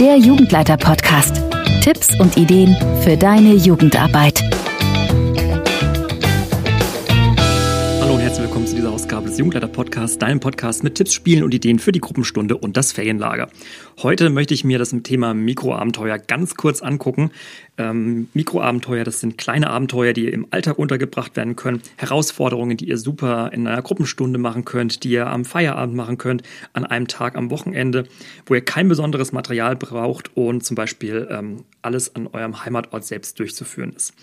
der Jugendleiter-Podcast. Tipps und Ideen für deine Jugendarbeit. Willkommen zu dieser Ausgabe des Jugendleiter-Podcasts, deinem Podcast mit Tipps, Spielen und Ideen für die Gruppenstunde und das Ferienlager. Heute möchte ich mir das Thema Mikroabenteuer ganz kurz angucken. Ähm, Mikroabenteuer, das sind kleine Abenteuer, die im Alltag untergebracht werden können. Herausforderungen, die ihr super in einer Gruppenstunde machen könnt, die ihr am Feierabend machen könnt, an einem Tag am Wochenende, wo ihr kein besonderes Material braucht und zum Beispiel ähm, alles an eurem Heimatort selbst durchzuführen ist.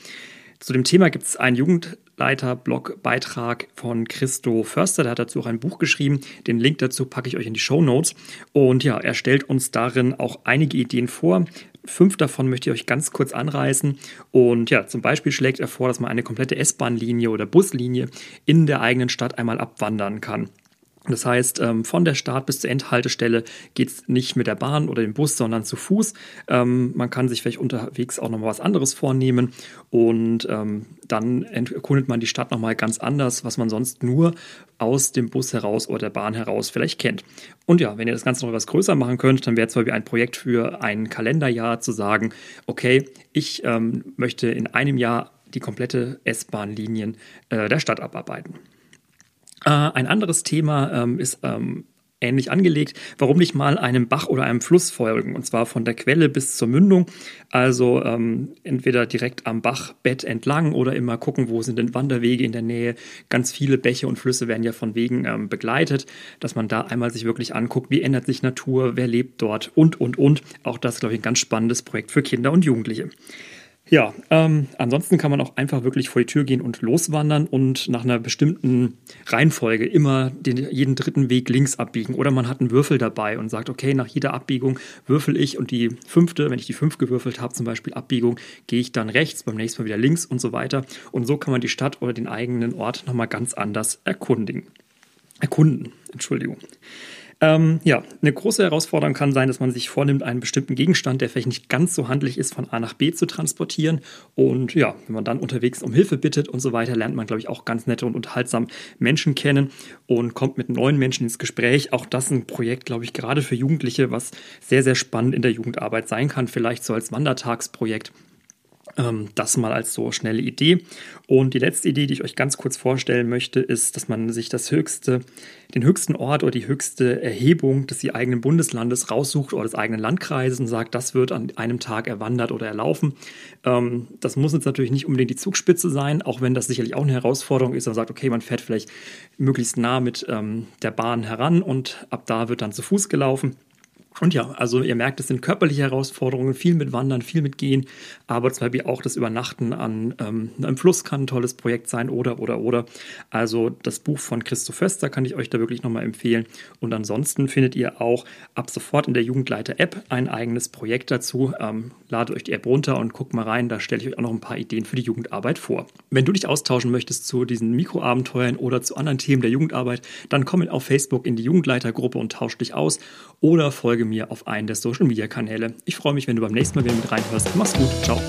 Zu dem Thema gibt es einen Jugendleiter-Blog-Beitrag von Christo Förster, der hat dazu auch ein Buch geschrieben. Den Link dazu packe ich euch in die Show Notes. Und ja, er stellt uns darin auch einige Ideen vor. Fünf davon möchte ich euch ganz kurz anreißen. Und ja, zum Beispiel schlägt er vor, dass man eine komplette S-Bahn-Linie oder Buslinie in der eigenen Stadt einmal abwandern kann. Das heißt, ähm, von der Start bis zur Endhaltestelle geht es nicht mit der Bahn oder dem Bus, sondern zu Fuß. Ähm, man kann sich vielleicht unterwegs auch nochmal was anderes vornehmen und ähm, dann erkundet man die Stadt nochmal ganz anders, was man sonst nur aus dem Bus heraus oder der Bahn heraus vielleicht kennt. Und ja, wenn ihr das Ganze noch etwas größer machen könnt, dann wäre es zum Beispiel ein Projekt für ein Kalenderjahr zu sagen, okay, ich möchte in einem Jahr die komplette S-Bahn-Linien äh, der Stadt abarbeiten. Äh, ein anderes Thema ähm, ist ähm, ähnlich angelegt. Warum nicht mal einem Bach oder einem Fluss folgen? Und zwar von der Quelle bis zur Mündung. Also ähm, entweder direkt am Bachbett entlang oder immer gucken, wo sind denn Wanderwege in der Nähe. Ganz viele Bäche und Flüsse werden ja von Wegen ähm, begleitet, dass man da einmal sich wirklich anguckt, wie ändert sich Natur, wer lebt dort und, und, und. Auch das, glaube ich, ein ganz spannendes Projekt für Kinder und Jugendliche. Ja, ähm, ansonsten kann man auch einfach wirklich vor die Tür gehen und loswandern und nach einer bestimmten Reihenfolge immer den, jeden dritten Weg links abbiegen. Oder man hat einen Würfel dabei und sagt, okay, nach jeder Abbiegung würfel ich und die fünfte, wenn ich die fünf gewürfelt habe, zum Beispiel Abbiegung, gehe ich dann rechts, beim nächsten Mal wieder links und so weiter. Und so kann man die Stadt oder den eigenen Ort nochmal ganz anders erkundigen. Erkunden, Entschuldigung. Ähm, ja, eine große Herausforderung kann sein, dass man sich vornimmt, einen bestimmten Gegenstand, der vielleicht nicht ganz so handlich ist, von A nach B zu transportieren. Und ja, wenn man dann unterwegs um Hilfe bittet und so weiter, lernt man, glaube ich, auch ganz nette und unterhaltsam Menschen kennen und kommt mit neuen Menschen ins Gespräch. Auch das ein Projekt, glaube ich, gerade für Jugendliche, was sehr, sehr spannend in der Jugendarbeit sein kann. Vielleicht so als Wandertagsprojekt das mal als so schnelle Idee. Und die letzte Idee, die ich euch ganz kurz vorstellen möchte, ist, dass man sich das höchste, den höchsten Ort oder die höchste Erhebung des eigenen Bundeslandes raussucht oder des eigenen Landkreises und sagt, das wird an einem Tag erwandert oder erlaufen. Ähm, das muss jetzt natürlich nicht unbedingt die Zugspitze sein, auch wenn das sicherlich auch eine Herausforderung ist. Man sagt, okay, man fährt vielleicht möglichst nah mit ähm, der Bahn heran und ab da wird dann zu Fuß gelaufen. Und ja, also ihr merkt, es sind körperliche Herausforderungen, viel mit Wandern, viel mit Gehen, aber zum Beispiel auch das Übernachten an ähm, einem Fluss kann ein tolles Projekt sein oder, oder, oder. Also das Buch von Christo Föster kann ich euch da wirklich nochmal empfehlen. Und ansonsten findet ihr auch ab sofort in der Jugendleiter-App ein eigenes Projekt dazu. Ähm, ladet euch die App runter und guckt mal rein, da stelle ich euch auch noch ein paar Ideen für die Jugendarbeit vor. Wenn du dich austauschen möchtest zu diesen Mikroabenteuern oder zu anderen Themen der Jugendarbeit, dann komm auf Facebook in die Jugendleitergruppe und tausch dich aus oder folge mir auf einen der Social Media Kanäle. Ich freue mich, wenn du beim nächsten Mal wieder mit reinhörst. Mach's gut. Ciao.